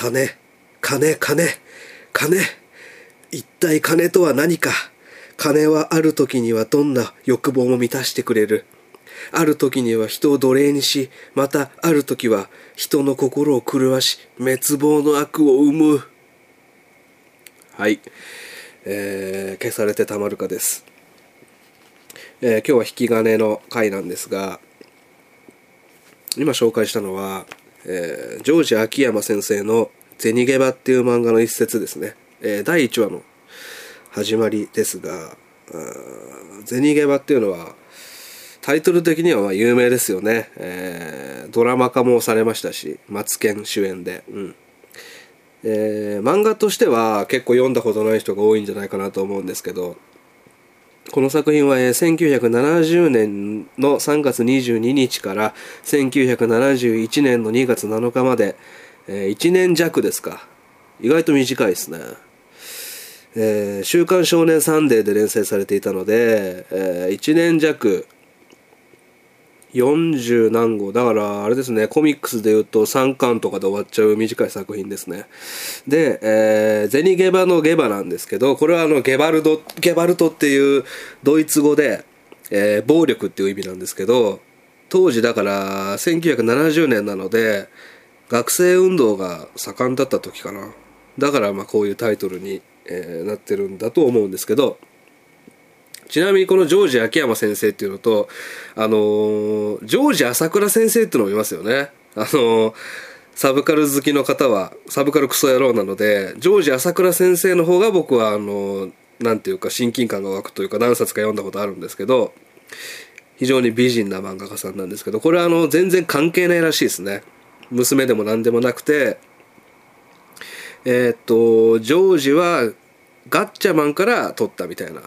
金金金金。一体金とは何か。金はある時にはどんな欲望も満たしてくれる。ある時には人を奴隷にしまたある時は人の心を狂わし滅亡の悪を生む。はい。えー、消されてたまるかです、えー、今日は引き金の回なんですが今紹介したのは、えー、ジョージ秋山先生の「銭ゲバ」っていう漫画の一節ですね、えー、第1話の始まりですが「銭ゲバ」っていうのはタイトル的にはま有名ですよね、えー、ドラマ化もされましたしマツケン主演で、うん。えー、漫画としては結構読んだことない人が多いんじゃないかなと思うんですけどこの作品は、1970年の3月22日から1971年の2月7日まで、えー、1年弱ですか。意外と短いですね、えー、週刊少年サンデーで連載されていたので、えー、1年弱40何号。だからあれですねコミックスでいうと3巻とかで終わっちゃう短い作品ですね。で、えー、ゼニゲバのゲバなんですけどこれはあのゲバルドゲバルトっていうドイツ語で、えー、暴力っていう意味なんですけど当時だから1970年なので学生運動が盛んだった時かな。だからまあこういうタイトルに、えー、なってるんだと思うんですけどちなみにこのジョージ秋山先生っていうのと、あのー、ジョージ朝倉先生っていうのもいますよね。あのー、サブカル好きの方は、サブカルクソ野郎なので、ジョージ朝倉先生の方が僕は、あのー、なんていうか親近感が湧くというか何冊か読んだことあるんですけど、非常に美人な漫画家さんなんですけど、これはあの、全然関係ないらしいですね。娘でも何でもなくて、えー、っと、ジョージはガッチャマンから撮ったみたいな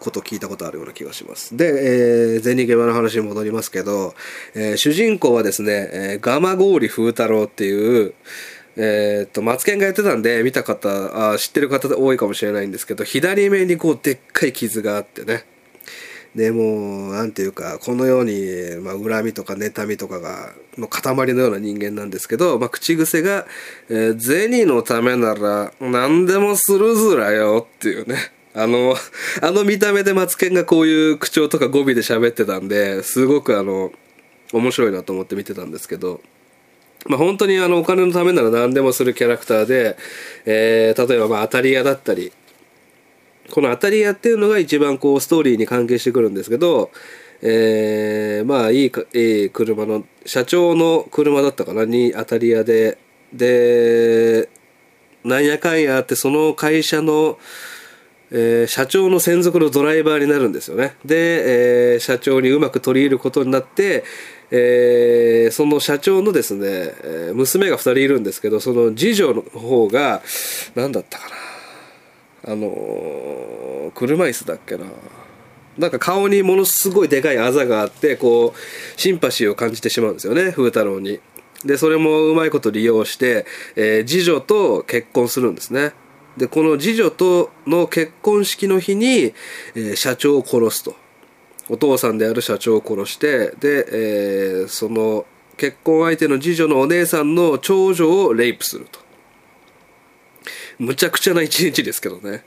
こと聞いたことあるような気がします。で、えー、銭ゲバの話に戻りますけど、えー、主人公はですね、えー、ガマゴーリ風太郎っていう、えー、っと、マツケンがやってたんで、見た方あ、知ってる方多いかもしれないんですけど、左目にこう、でっかい傷があってね。でもなんていうかこのように、まあ、恨みとか妬みとかがの塊のような人間なんですけど、まあ、口癖が、えー「銭のためなら何でもするずらよ」っていうねあの、あの見た目でマツケンがこういう口調とか語尾で喋ってたんで、すごくあの、面白いなと思って見てたんですけど、まあ本当にあのお金のためなら何でもするキャラクターで、えー、例えばまあ当たり屋だったり、この当たり屋っていうのが一番こうストーリーに関係してくるんですけど、えー、まあいい、いい車の、社長の車だったかなに当たり屋で、で、なんやかんやってその会社の、えー、社長の専属のドライバーになるんですよね。で、えー、社長にうまく取り入ることになって、えー、その社長のですね、え娘が2人いるんですけど、その次女の方が、何だったかな。あの車椅子だっけな。なんか顔にものすごいでかいあざがあって、こう、シンパシーを感じてしまうんですよね、風太郎に。で、それもうまいこと利用して、え次女と結婚するんですね。でこの次女との結婚式の日に、えー、社長を殺すと。お父さんである社長を殺してで、えー、その結婚相手の次女のお姉さんの長女をレイプすると。むちゃくちゃな一日ですけどね。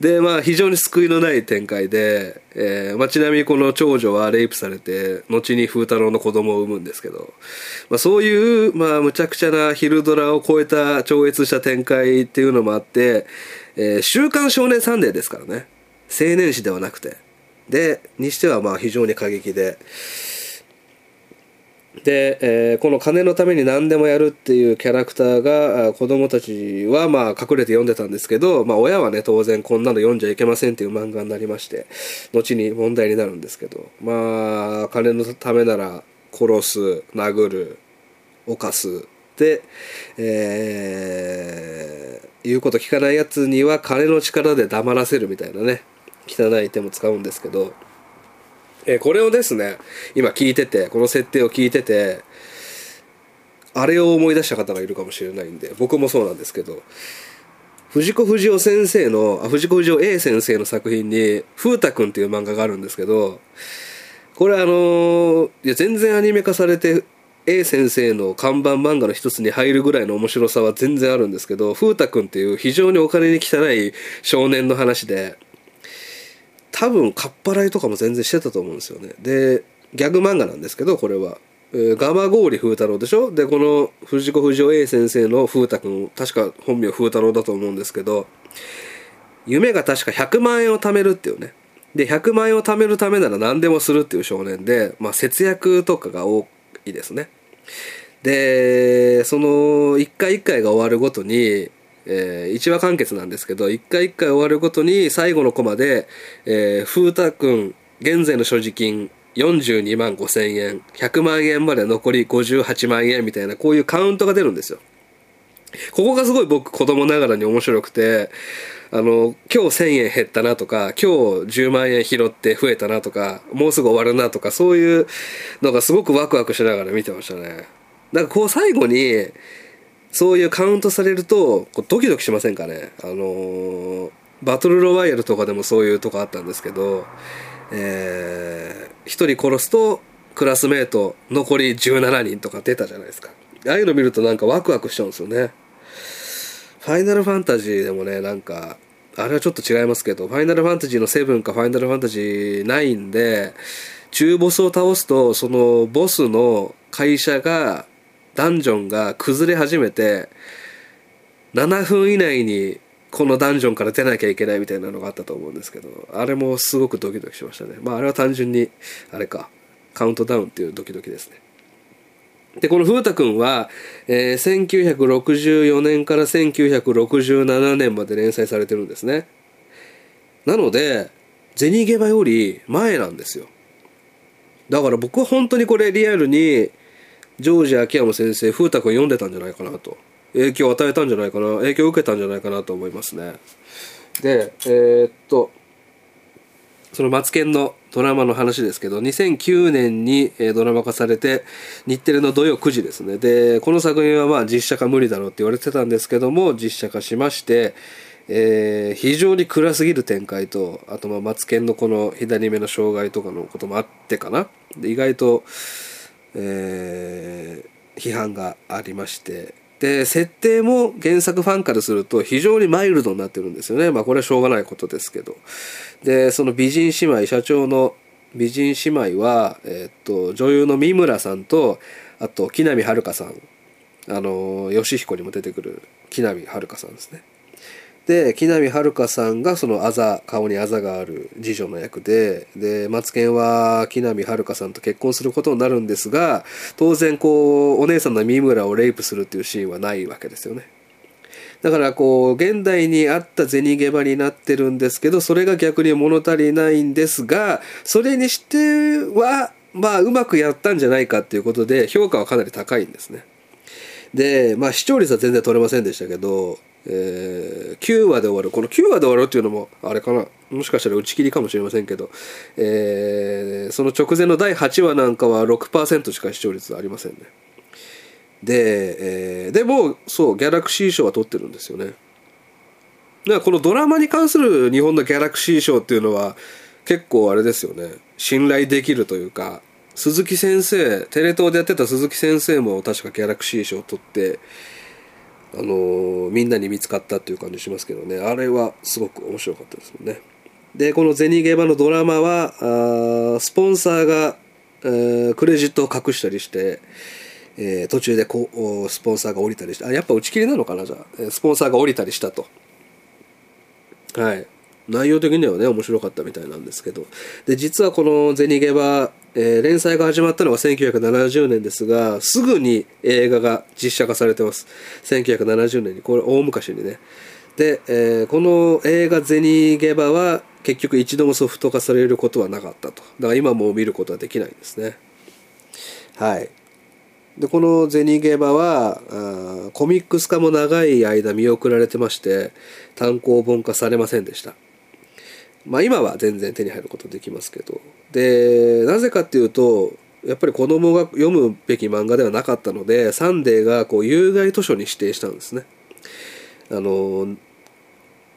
で、まあ非常に救いのない展開で、えー、まあちなみにこの長女はレイプされて、後に風太郎の子供を産むんですけど、まあそういう、まあむちゃくちゃな昼ドラを超えた超越した展開っていうのもあって、えー、週刊少年サンデーですからね。青年誌ではなくて。で、にしてはまあ非常に過激で、で、えー、この金のために何でもやるっていうキャラクターが子供たちはまあ隠れて読んでたんですけど、まあ、親はね当然こんなの読んじゃいけませんっていう漫画になりまして後に問題になるんですけどまあ金のためなら殺す殴る犯すで、えー、言うこと聞かないやつには金の力で黙らせるみたいなね汚い手も使うんですけどえこれをですね今聞いててこの設定を聞いててあれを思い出した方がいるかもしれないんで僕もそうなんですけど藤子不二雄先生のあ藤子不二雄 A 先生の作品に「風太くん」っていう漫画があるんですけどこれあのいや全然アニメ化されて A 先生の看板漫画の一つに入るぐらいの面白さは全然あるんですけど風太くんっていう非常にお金に汚い少年の話で多分かっぱらいとかも全然してたと思うんですよね。でギャグ漫画なんですけどこれは、えー、ガマゴーリ風太郎でしょ？でこの藤子不二雄 A 先生の風太くん確か本名風太郎だと思うんですけど夢が確か100万円を貯めるっていうね。で100万円を貯めるためなら何でもするっていう少年で、まあ、節約とかが多いですね。でその一回一回が終わるごとにえー、1話完結なんですけど一回一回終わるごとに最後のコマで、えー、風太くん現在の所持金42万5千円100万円まで残り58万円みたいなこういうカウントが出るんですよ。ここがすごい僕子供ながらに面白くてあの今日1000円減ったなとか今日10万円拾って増えたなとかもうすぐ終わるなとかそういうのがすごくワクワクしながら見てましたね。なんかこう最後にそういうカウントされるとこうドキドキしませんかね？あのー、バトルロワイヤルとかでもそういうとこあったんですけどえー、1人殺すとクラスメート残り17人とか出たじゃないですか。ああいうの見るとなんかワクワクしちゃうんですよね。ファイナルファンタジーでもねなんかあれはちょっと違いますけどファイナルファンタジーの7かファイナルファンタジー9で中ボスを倒すとそのボスの会社がダンジョンが崩れ始めて7分以内にこのダンジョンから出なきゃいけないみたいなのがあったと思うんですけどあれもすごくドキドキしましたね。まああれは単純にあれか。カウントダウンっていうドキドキですね。でこの風太くんは、えー、1964年から1967年まで連載されてるんですね。なので銭ゲバより前なんですよ。だから僕は本当にこれリアルにジョージ秋山先生風太くん読んでたんじゃないかなと。影響を与えたんじゃないかな影響を受けたんじゃないかなと思いますね。でえー、っとそのマツケンのドラマの話ですけど2009年にドラマ化されて日テレの土曜9時ですね。でこの作品はまあ実写化無理だろうって言われてたんですけども実写化しましてえー、非常に暗すぎる展開とあとまあマツケンのこの左目の障害とかのこともあってかな。で意外と、えー、批判がありまして。で設定も原作ファンからすると非常にマイルドになってるんですよね。まあこれはしょうがないことですけど。でその美人姉妹社長の美人姉妹は、えー、っと女優の三村さんとあと木南遥さん。あの義彦にも出てくる木南遥さんですね。で木南遥さんがそのあざ顔にあざがある次女の役ででマツケンは木南遥さんと結婚することになるんですが当然こうお姉さんの三村をレイプするっていうシーンはないわけですよね。だからこう現代にあった銭ゲバになってるんですけどそれが逆に物足りないんですがそれにしてはまあうまくやったんじゃないかっていうことで評価はかなり高いんですね。でまあ視聴率は全然取れませんでしたけどえー、9話で終わる。この9話で終わるっていうのもあれかな。もしかしたら打ち切りかもしれませんけど、えー、その直前の第8話なんかは6%しか視聴率ありませんね。で、えー、でもそうギャラクシー賞は取ってるんですよね。だからこのドラマに関する日本のギャラクシー賞っていうのは結構あれですよね。信頼できるというか鈴木先生テレ東でやってた鈴木先生も確かギャラクシー賞を取ってあのみんなに見つかったっていう感じしますけどね。あれはすごく面白かったですもんね。でこの「ゼニゲバ」のドラマはあスポンサーが、えー、クレジットを隠したりして、えー、途中でこうスポンサーが降りたりしてあやっぱ打ち切りなのかなじゃあ。スポンサーが降りたりしたと。はい。内容的にはね面白かったみたいなんですけど。で実はこの「ゼニゲバ」えー、連載が始まったのは1970年ですがすぐに映画が実写化されてます。1970年にこれ大昔にね。で、えー、この映画「ゼニーゲバ」は結局一度もソフト化されることはなかったと。だから今もう見ることはできないんですね。はい。でこの「ゼニーゲバは」はコミックス化も長い間見送られてまして単行本化されませんでした。まあ今は全然手に入ることできますけど。でなぜかっていうとやっぱり子供が読むべき漫画ではなかったのでサンデーがこう有害図書に指定したんですね。あの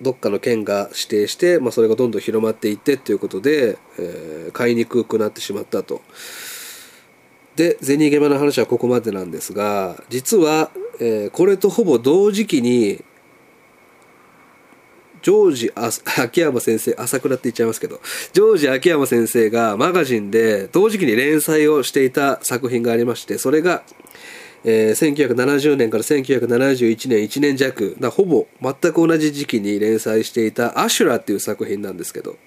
どっかの県が指定して、まあ、それがどんどん広まっていってっていうことで、えー、買いにくくなってしまったと。で銭ゲバの話はここまでなんですが実は、えーこれとほぼ同時期にジョージあ秋山先生朝倉って言っちゃいますけどジョージ秋山先生がマガジンで同時期に連載をしていた作品がありましてそれが、えー1970年から1971年1年弱だほぼ全く同じ時期に連載していた「アシュラ」っていう作品なんですけど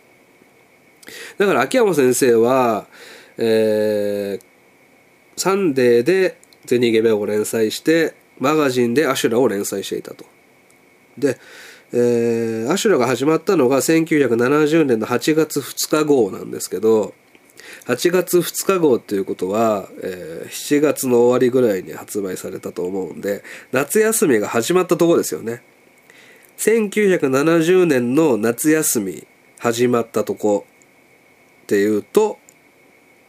だから秋山先生は、えーサンデーで「銭ゲバ」を連載してマガジンで「アシュラ」を連載していたと。で、えーアシュラが始まったのが1970年の8月2日号なんですけど8月2日号っていうことは、えー7月の終わりぐらいに発売されたと思うんで夏休みが始まったとこですよね。1970年の夏休み始まったとこっていうと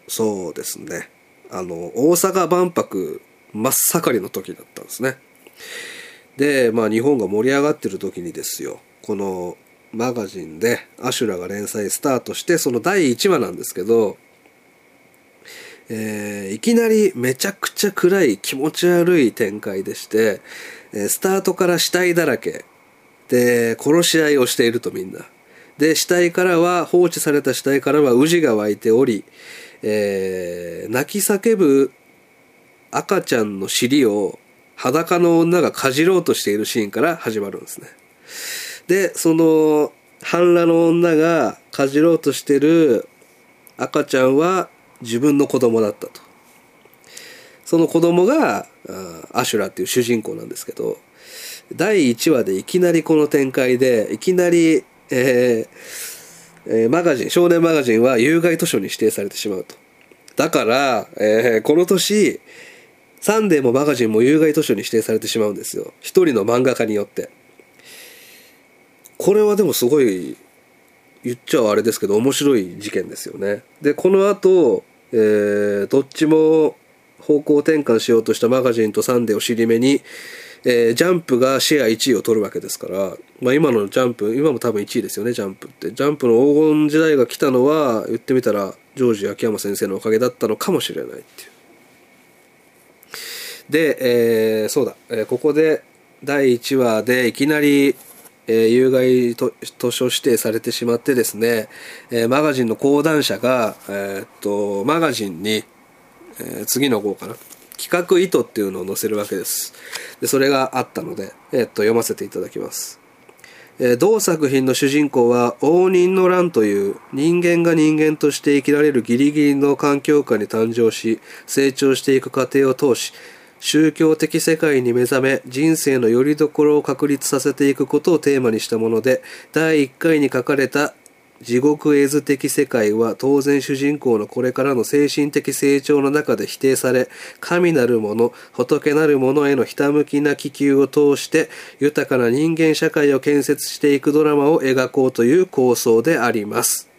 そうですね。あの大阪万博真っ盛りの時だったんですね。でまあ日本が盛り上がってる時にですよこのマガジンでアシュラが連載スタートしてその第1話なんですけど、えーいきなりめちゃくちゃ暗い気持ち悪い展開でして、えースタートから死体だらけ。で殺し合いをしているとみんな。で死体からは放置された死体からは宇治が湧いており、えー泣き叫ぶ赤ちゃんの尻を裸の女がかじろうとしているシーンから始まるんですね。で、その半裸の女がかじろうとしてる赤ちゃんは自分の子供だったと。その子供がアシュラっていう主人公なんですけど、第1話でいきなりこの展開で、いきなり、えーえーマガジン、少年マガジンは有害図書に指定されてしまうと。だから、えーこの年、サンデーもマガジンも有害図書に指定されてしまうんですよ。一人の漫画家によって。これはでもすごい、言っちゃあれですけど、面白い事件ですよね。で、この後、えーどっちも方向転換しようとしたマガジンとサンデーを尻目に、えージャンプがシェア1位を取るわけですから、まあ今のジャンプ、今も多分1位ですよね、ジャンプって。ジャンプの黄金時代が来たのは、言ってみたら、ジョージ秋山先生のおかげだったのかもしれないっていう。で、えーそうだ、えーここで第1話でいきなり、えー有害図書指定されてしまってですね、えーマガジンの講談社が、えーっとマガジンに、えー次の号かな企画意図っていうのを載せるわけです。でそれがあったので、えっと読ませていただきます。えー同作品の主人公は応仁の乱という人間が人間として生きられるギリギリの環境下に誕生し成長していく過程を通し宗教的世界に目覚め人生の拠り所を確立させていくことをテーマにしたもので第1回に書かれた地獄絵図的世界は当然主人公のこれからの精神的成長の中で否定され神なるもの仏なるものへのひたむきな気球を通して豊かな人間社会を建設していくドラマを描こうという構想であります。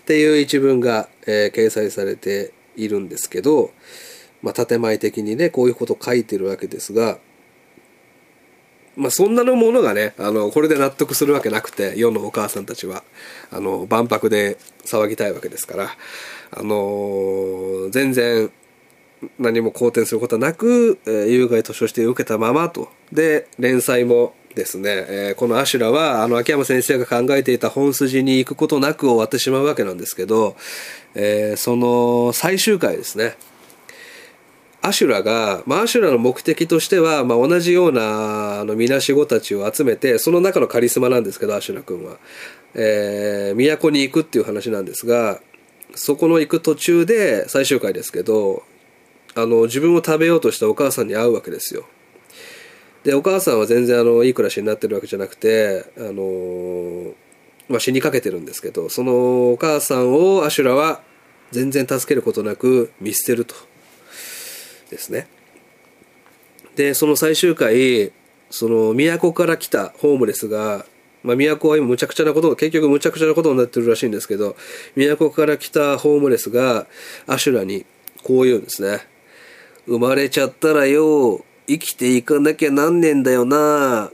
っていう一文が、えー掲載されているんですけど、まあ、建前的にねこういうことを書いてるわけですがまあそんなのものがねあのこれで納得するわけなくて世のお母さんたちはあの万博で騒ぎたいわけですからあの全然何も好転することはなく、えー有害図書指定を受けたままと。で連載もですね、えーこの「アシュラは」あの秋山先生が考えていた本筋に行くことなく終わってしまうわけなんですけど、えーその最終回ですね。アシュラが、まあ、アシュラの目的としては、まあ、同じようなあのみなしごたちを集めてその中のカリスマなんですけどアシュラ君は、えー都に行くっていう話なんですがそこの行く途中で最終回ですけどあの自分を食べようとしたお母さんに会うわけですよ。でお母さんは全然あのいい暮らしになってるわけじゃなくてあの、まあ、死にかけてるんですけどそのお母さんをアシュラは全然助けることなく見捨てると。ですね。でその最終回その都から来たホームレスがまあ、都は今むちゃくちゃなこと結局むちゃくちゃなことになってるらしいんですけど都から来たホームレスがアシュラにこう言うんですね。生まれちゃったらよ生きていかなきゃなんねんだよな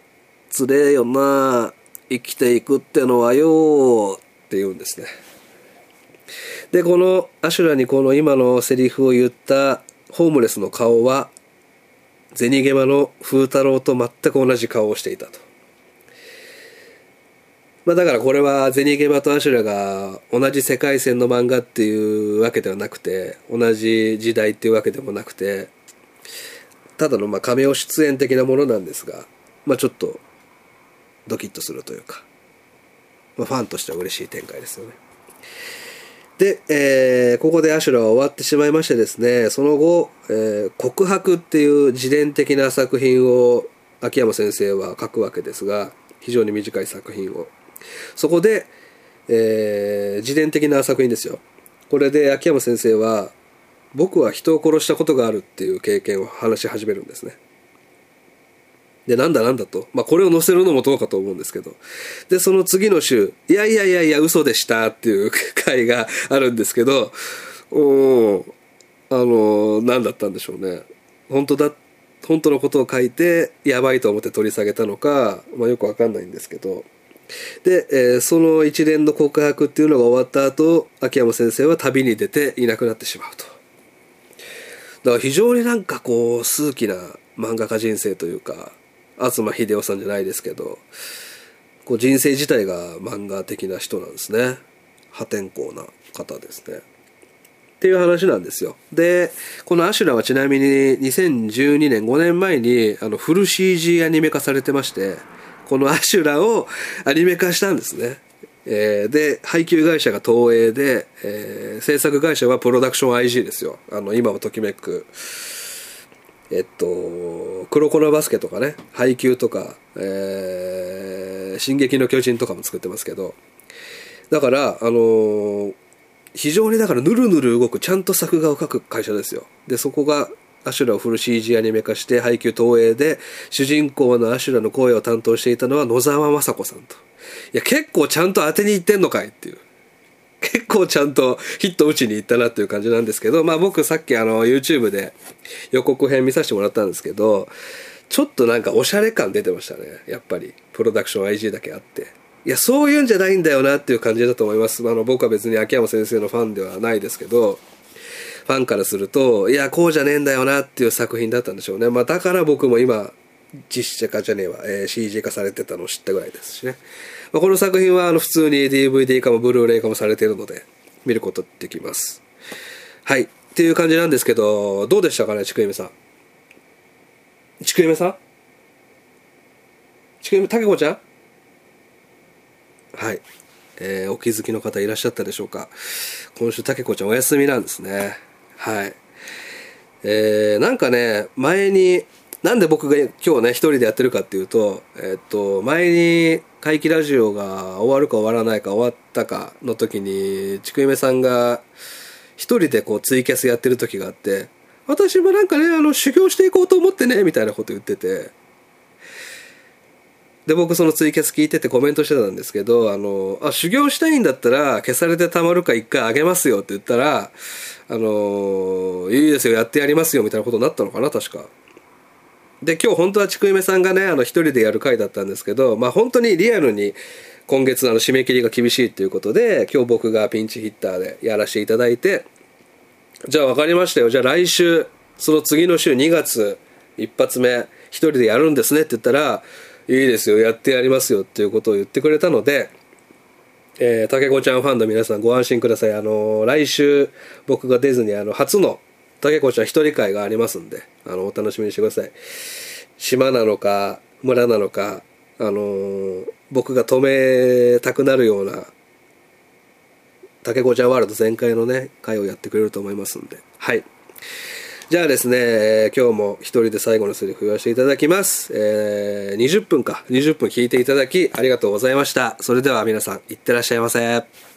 つれえよな生きていくってのはよって言うんですね。でこのアシュラにこの今のセリフを言ったホームレスの顔は銭ゲバの風太郎と全く同じ顔をしていたと。まあだからこれはゼニゲバとアシュラが同じ世界線の漫画っていうわけではなくて同じ時代っていうわけでもなくてただのまあ亀尾出演的なものなんですがまあちょっとドキッとするというか、まあ、ファンとしては嬉しい展開ですよね。で、えー、ここでアシュラは終わってしまいましてですねその後、えー、告白っていう自伝的な作品を秋山先生は書くわけですが非常に短い作品を。そこで、えー、自伝的な作品ですよ。これで秋山先生は、僕は人を殺したことがあるっていう経験を話し始めるんですね。で、なんだなんだと。まあ、これを載せるのもどうかと思うんですけど。で、その次の週、いやいやいやいや、嘘でしたっていう回があるんですけど、おあの、何だったんでしょうね。本当だ、本当のことを書いて、やばいと思って取り下げたのか、まあ、よくわかんないんですけど、で、えー、その一連の告白っていうのが終わった後秋山先生は旅に出ていなくなってしまうと。だから非常になんかこう数奇な漫画家人生というか東秀夫さんじゃないですけどこう人生自体が漫画的な人なんですね。破天荒な方ですね。っていう話なんですよ。でこのアシュラはちなみに2012年5年前にあのフル CG アニメ化されてましてこのアシュラをアニメ化したんですね。えー、で配給会社が東映で、えー、制作会社はプロダクション IG ですよ。あの今をときめくえっと黒子のバスケとかね配給とか、えー、進撃の巨人とかも作ってますけどだからあのー、非常にだからぬるぬる動くちゃんと作画を描く会社ですよでそこがアシュラをフル CG アニメ化して配給東映で主人公のアシュラの声を担当していたのは野沢雅子さんと。いや結構ちゃんと当てにいってんのかいっていう。結構ちゃんとヒット打ちに行ったなっていう感じなんですけど、まあ僕さっきあの YouTube で予告編見させてもらったんですけど、ちょっとなんかおしゃれ感出てましたね。やっぱり。プロダクション IG だけあって。いや、そういうんじゃないんだよなっていう感じだと思います。あの、僕は別に秋山先生のファンではないですけど、ファンからすると、いや、こうじゃねえんだよなっていう作品だったんでしょうね。まあ、だから僕も今、実写化じゃねえわ、えー、CG 化されてたのを知ったぐらいですしね。まあ、この作品はあの普通に DVD 化もブルーレイ化もされているので、見ることできます。はい。っていう感じなんですけど、どうでしたかね、ちくゆめさん。ちくゆめさん？ちくゆめ、たけこちゃん？はい。えー、お気づきの方いらっしゃったでしょうか。今週、たけこちゃんお休みなんですね。はい。えー、なんかね、前に、なんで僕が今日ね、一人でやってるかっていうと、え、っと、前に、怪奇ラジオが終わるか終わらないか終わったかの時に、ちくゆめさんが、一人でこうツイキャスやってる時があって、私もなんかね、あの、修行していこうと思ってね、みたいなこと言ってて、で、僕そのツイキャス聞いててコメントしてたんですけど、あの、あ、修行したいんだったら消されてたまるか一回あげますよって言ったら、あの、いいですよ、やってやりますよみたいなことになったのかな、確か。で、今日本当はちくいめさんがね、あの、一人でやる回だったんですけど、まあ本当にリアルに今月あの締め切りが厳しいっていうことで、今日僕がピンチヒッターでやらせていただいて、じゃあ分かりましたよ。じゃあ来週、その次の週2月一発目、一人でやるんですねって言ったら、いいですよ、やってやりますよっていうことを言ってくれたので、えー、竹子ちゃんファンの皆さんご安心ください。あのー、来週僕が出ずにあの、初の竹子ちゃん一人会がありますんで、あの、お楽しみにしてください。島なのか、村なのか、あのー、僕が止めたくなるような、竹子ちゃんワールド全開のね、会をやってくれると思いますんで、はい。じゃあですね、今日も一人で最後のセリフ言わせていただきます。えー、20分か、20分聞いていただきありがとうございました。それでは皆さん、いってらっしゃいませ。